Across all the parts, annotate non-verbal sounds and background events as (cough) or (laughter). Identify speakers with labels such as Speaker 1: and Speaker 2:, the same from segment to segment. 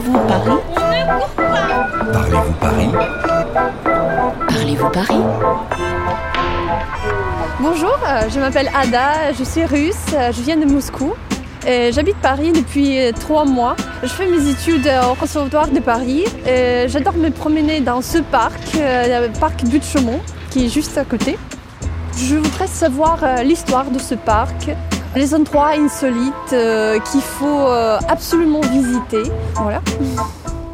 Speaker 1: Parlez-vous Paris
Speaker 2: Parlez-vous Paris
Speaker 1: Parlez-vous Paris
Speaker 3: Bonjour, euh, je m'appelle Ada, je suis russe, euh, je viens de Moscou. et J'habite Paris depuis euh, trois mois. Je fais mes études au Conservatoire de Paris. et J'adore me promener dans ce parc, euh, le parc Butte Chaumont, qui est juste à côté. Je voudrais savoir euh, l'histoire de ce parc, les endroits insolites euh, qu'il faut euh, absolument visiter. Voilà.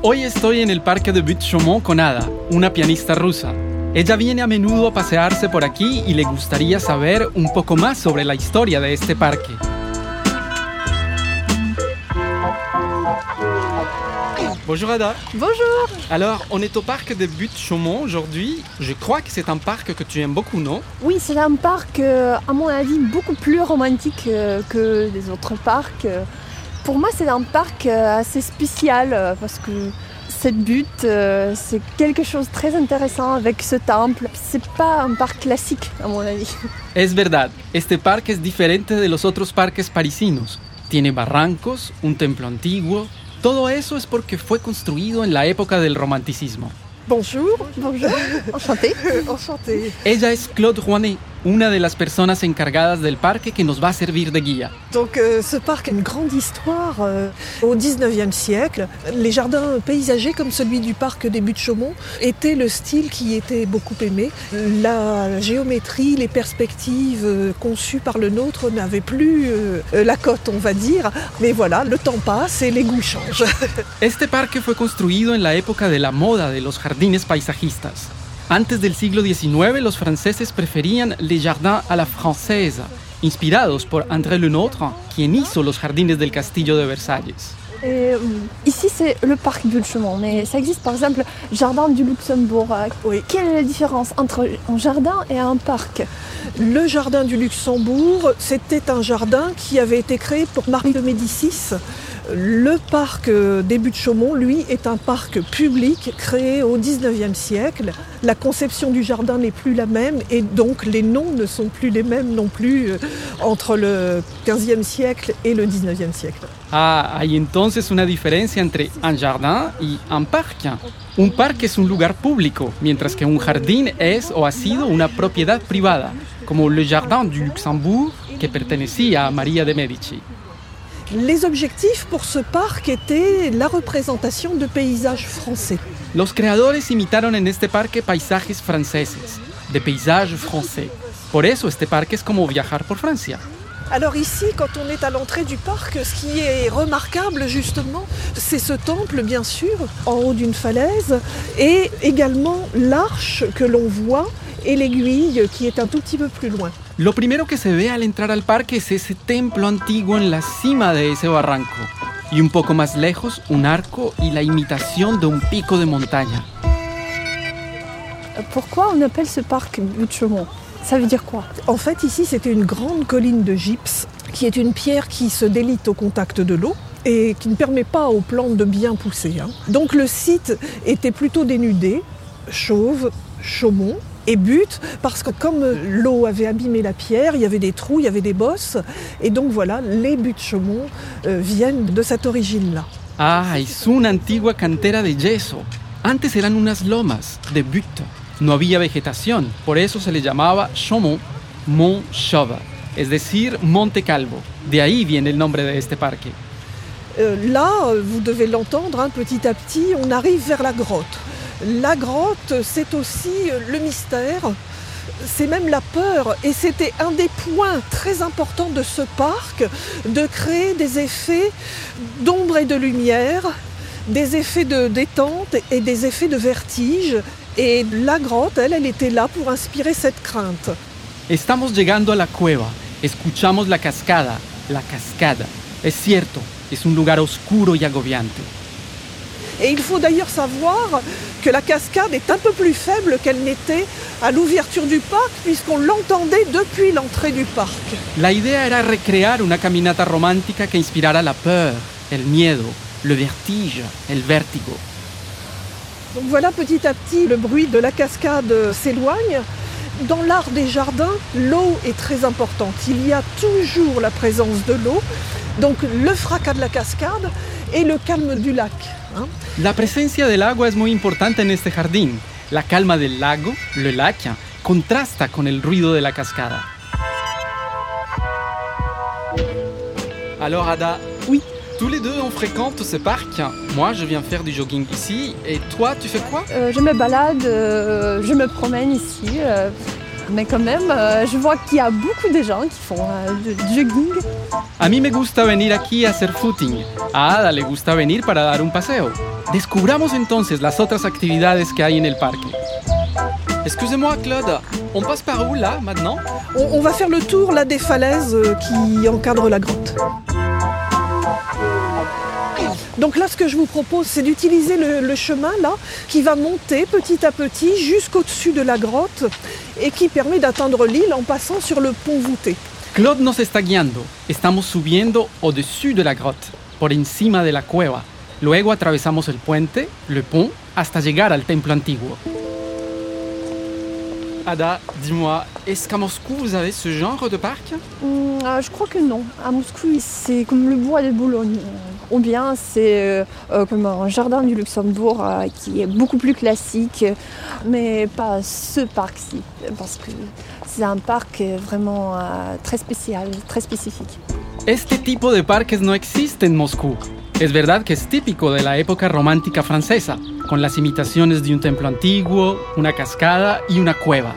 Speaker 4: Hoy estoy en el parque de Butte Chaumont con Ada, una pianista rusa. Ella viene a menudo a pasearse por aquí y le gustaría saber un poco más sobre la historia de este parque. Bonjour Ada.
Speaker 3: Bonjour
Speaker 4: Alors, on est au parc de Butte Chaumont aujourd'hui. Je crois que c'est un parc que tu aimes beaucoup, non?
Speaker 3: Oui, c'est un parc, euh, à mon avis, beaucoup plus romantique euh, que les autres parcs. Pour moi, c'est un parc euh, assez spécial parce que cette butte, c'est quelque chose de très intéressant avec ce temple. C'est pas un parc classique, à mon avis. (laughs)
Speaker 4: Es verdad, este parque es diferente de los otros parques parisinos. Tiene barrancos, un templo antiguo. Todo eso es porque fue construido en la época del romanticismo.
Speaker 5: Bonjour,
Speaker 3: Bonjour, enchantée.
Speaker 5: enchantée.
Speaker 4: Ella es Claude Rouanet, una de las personas encargadas del parque que nos va a servir de guía.
Speaker 5: Donc euh, ce parc a une grande histoire. euh, au 19e siècle, les jardins paysagers comme celui du parc des Buttes-Chaumont étaient le style qui était beaucoup aimé. La géométrie, les perspectives euh, conçues par le nôtre n'avaient plus euh, la cote, on va dire. Mais voilà, le temps passe et les goûts changent. (laughs)
Speaker 4: Este parque fue construido en la época de la moda de los jardines paisajistas. Antes del siglo XIX, los franceses preferían les jardins à la française, inspirados por André Le Nôtre, quien hizo los jardines del castillo de Versalles.
Speaker 3: Et, euh, ici, c'est le parc Butte-Chaumont, mais ça existe par exemple Jardin du Luxembourg. Euh,
Speaker 5: Oui.
Speaker 3: Quelle est la différence entre un jardin et un parc?
Speaker 5: Le jardin du Luxembourg, c'était un jardin qui avait été créé pour Marie de Médicis. Le parc euh, des Buttes-Chaumont, lui, est un parc public créé au 19e siècle. La conception du jardin n'est plus la même et donc les noms ne sont plus les mêmes non plus euh, entre le 15e siècle et le 19e siècle.
Speaker 4: Ah, hay entonces una diferencia entre un jardin y un parque. Un parque es un lugar público, mientras que un jardín es o ha sido una propiedad privada, le Jardin du Luxembourg, que pertenecía a María de Medici.
Speaker 5: Les objectifs pour ce parc étaient la représentation de paysages français.
Speaker 4: Los creadores imitaron en este parque paisajes franceses, de paysages français. Por eso este parque es como viajar por Francia.
Speaker 5: Alors ici, quand on est à l'entrée du parc, ce qui est remarquable justement, c'est ce temple bien sûr, en haut d'une falaise, et également l'arche que l'on voit et l'aiguille qui est un tout petit peu plus loin.
Speaker 4: Lo primero que se ve al entrar al parque es ese templo antiguo en la cima de ese barranco. Y un poco más lejos, un arco y la imitación de un pico de montaña.
Speaker 3: Pourquoi on appelle ce parc Butte-Chaumont Ça veut dire quoi?
Speaker 5: En fait, ici, c'était une grande colline de gypse, qui est une pierre qui se délite au contact de l'eau et qui ne permet pas aux plantes de bien pousser. hein. Donc le site était plutôt dénudé, chauve, chaumont et butte, parce que comme l'eau avait abîmé la pierre, il y avait des trous, il y avait des bosses, et donc voilà, les buttes chaumont euh, viennent de cette origine-là.
Speaker 4: Ah, es una antigua cantera de yeso. Antes eran unas lomas de butte. No había vegetación, por eso se le llamaba Chaumont, Mont Chauve, es decir, Monte Calvo. De ahí viene el nombre de este parque.
Speaker 5: Euh, là, euh, vous devez l'entendre, hein, petit à petit, on arrive vers la grotte. La grotte, c'est aussi euh, le mystère, c'est même la peur, et c'était un des points très importants de ce parc, de créer des effets d'ombre et de lumière, des effets de détente et des effets de vertige. Et la grotte, elle, elle était là pour inspirer cette crainte.
Speaker 4: Estamos llegando a la cueva. Escuchamos la cascada, la cascada. Es cierto, es un lugar oscuro y agobiante.
Speaker 5: Et il faut d'ailleurs savoir que la cascade est un peu plus faible qu'elle n'était à l'ouverture du parc, puisqu'on l'entendait depuis l'entrée du parc.
Speaker 4: La idea era recrear una caminata romántica que inspirara la peur, el miedo, le vertige, el vértigo.
Speaker 5: Donc voilà, petit à petit, le bruit de la cascade s'éloigne. Dans l'art des jardins, l'eau est très importante. Il y a toujours la présence de l'eau. Donc le fracas de la cascade et le calme du lac.
Speaker 4: La presencia del agua es muy importante en este jardín. La calma del lago, le lac, contrasta con el ruido de la cascada. Alors Ada,
Speaker 3: Oui.
Speaker 4: tous les deux on fréquente ce parc. Moi je viens faire du jogging ici et toi tu fais quoi?
Speaker 3: Euh, je me balade, euh, je me promène ici. euh, mais quand même, euh, je vois qu'il y a beaucoup de gens qui font euh, du jogging.
Speaker 4: A mí me gusta venir aquí a hacer footing. A Ada le gusta venir para dar un paseo. Descubramos entonces las otras actividades que hay en el parque. Excusez-moi Claude, on passe par où là maintenant?
Speaker 5: On, on va faire le tour là des falaises euh, qui encadrent la grotte. Donc là, ce que je vous propose, c'est d'utiliser le, chemin là, qui va monter petit à petit jusqu'au-dessus de la grotte et qui permet d'atteindre l'île en passant sur le pont voûté.
Speaker 4: Claude nos está guiando. Estamos subiendo au-dessus de la grotte, por encima de la cueva. Luego atravesamos el puente, le pont, hasta llegar al templo antiguo. Ada, dis-moi, est-ce qu'à Moscou vous avez ce genre de parc?
Speaker 3: Hum, euh, je crois que non. À Moscou, c'est comme le bois de Boulogne. Euh, Ou bien c'est euh, comme un jardin du Luxembourg euh, qui est beaucoup plus classique, mais pas ce parc-ci, parce que c'est un parc vraiment très spécial, très spécifique.
Speaker 4: Este tipo de parques no existe en Moscú. Es verdad que es típico de la época romántica francesa, con las imitaciones de un templo antiguo, una cascada y una cueva.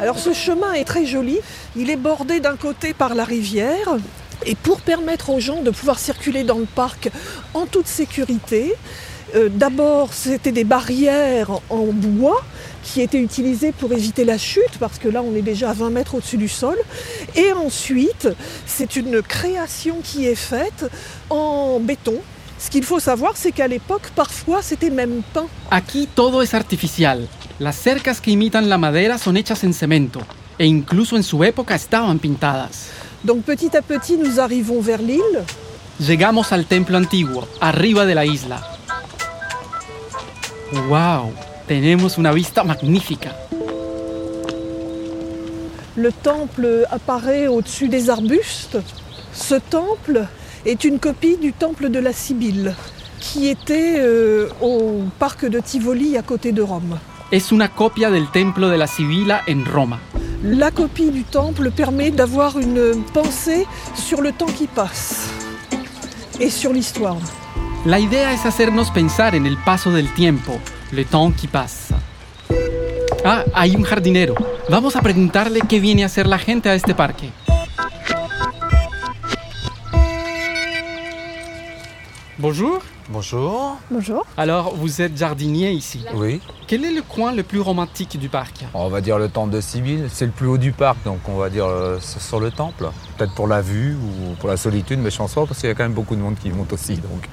Speaker 5: Alors ce chemin est très joli, il est bordé d'un côté par la rivière. Et pour permettre aux gens de pouvoir circuler dans le parc en toute sécurité, euh, d'abord c'était des barrières en bois qui étaient utilisées pour éviter la chute parce que là on est déjà à 20 mètres au-dessus du sol et ensuite c'est une création qui est faite en béton. Ce qu'il faut savoir c'est qu'à l'époque parfois c'était même peint
Speaker 4: Aquí todo es artificial. Las cercas que imitan la madera son hechas en cemento, e incluso en su época estaban pintadas.
Speaker 5: Donc petit à petit nous arrivons vers l'île
Speaker 4: Llegamos al templo antiguo, arriba de la isla. ¡Wow! Tenemos una vista magnífica.
Speaker 5: Le temple apparaît au-dessus des arbustes. Ce temple est une copie du temple de la Sibylle, qui était euh, au parc de Tivoli à côté de Rome.
Speaker 4: Es una copia del templo de la Sibila en Roma.
Speaker 5: La copie du temple permet d'avoir une pensée sur le temps qui passe et sur l'histoire.
Speaker 4: La idea es hacernos pensar en el paso del tiempo, le temps qui passe. Ah, hay un jardinero. Vamos a preguntarle qué viene a hacer la gente a este parque. Bonjour.
Speaker 2: Bonjour.
Speaker 3: Bonjour.
Speaker 4: Alors, vous êtes jardinier ici.
Speaker 2: Oui.
Speaker 4: Quel est le coin le plus romantique du parc?
Speaker 2: On va dire le temple de Sibylle. C'est le plus haut du parc, donc on va dire euh, sur le temple. Peut-être pour la vue ou pour la solitude, mais je pense pas parce qu'il y a quand même beaucoup de monde qui monte aussi. Donc.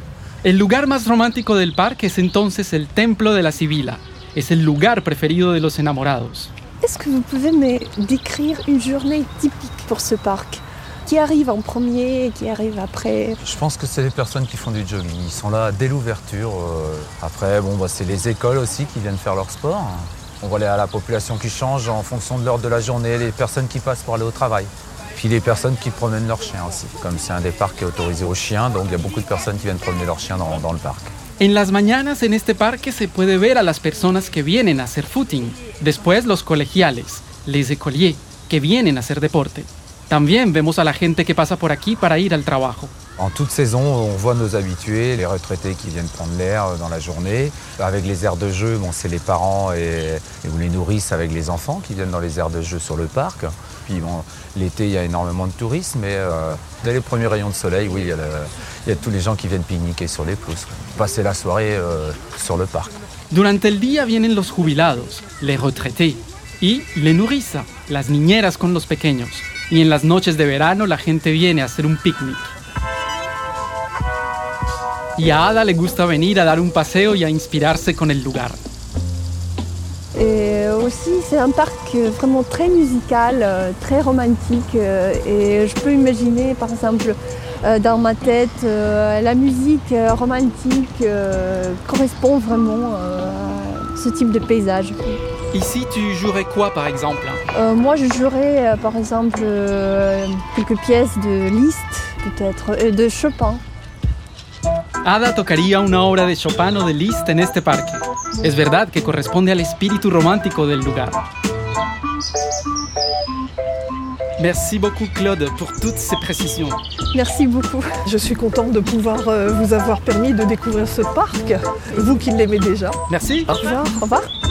Speaker 4: El lugar más romántico del parque es entonces el templo de la Sibila. Es el lugar preferido de los enamorados.
Speaker 3: Est-ce que vous pouvez me décrire une journée typique pour ce parc Qui arrive en premier qui arrive après?
Speaker 2: Je pense que c'est les personnes qui font du jogging. Ils sont là dès l'ouverture. euh. Après, bon, bah, c'est les écoles aussi qui viennent faire leur sport. On voit la la population qui change en fonction de l'heure de la journée, les personnes qui passent pour aller au travail. Puis les personnes qui promènent leurs chiens aussi. Comme c'est un des parcs autorisé aux chiens, donc il y a beaucoup de personnes qui viennent promener leurs chiens dans, dans le parc.
Speaker 4: En las mañanas en este parque se puede ver a las personas que vienen a hacer footing. Después los colegiales, les écoliers, que vienen a hacer deporte. También vemos a la gente que pasa por aquí para ir al trabajo.
Speaker 2: En toute saison, on voit nos habitués, les retraités qui viennent prendre l'air euh, dans la journée. Avec les aires de jeu, bon, c'est les parents et, et ou les nourrices avec les enfants qui viennent dans les aires de jeu sur le parc. Puis l'été, il y a énormément de tourisme, mais euh, dès les premiers rayons de soleil, oui, il y, a le- tous les gens qui viennent pique-niquer sur les pelouses. Passer la soirée euh, sur le parc.
Speaker 4: Durante el día vienen los jubilados, les retraités, y les nourrices, las niñeras con los pequeños. Y en las noches de verano la gente viene a hacer un picnic. Y a Ada le gusta venir a dar un paseo y a inspirarse con el lugar.
Speaker 3: Et aussi, c'est un parc vraiment très musical, euh, très romantique. euh, Et je peux imaginer, par exemple, euh, dans ma tête, la musique romantique correspond vraiment à ce type de paysage.
Speaker 4: Ici, tu jouerais quoi par exemple?
Speaker 3: Euh, moi, je jouerais, par exemple, quelques pièces de Liszt, peut-être, et de Chopin.
Speaker 4: Ada tocaría una obra de Chopin o de Liszt en este parque. Es verdad que corresponde al espíritu romántico del lugar. Merci beaucoup Claude pour toutes ces précisions.
Speaker 3: Merci beaucoup.
Speaker 5: Je suis contente de pouvoir euh, vous avoir permis de découvrir ce parc, vous qui l'aimez déjà.
Speaker 4: Merci.
Speaker 5: Au revoir.
Speaker 3: Au revoir.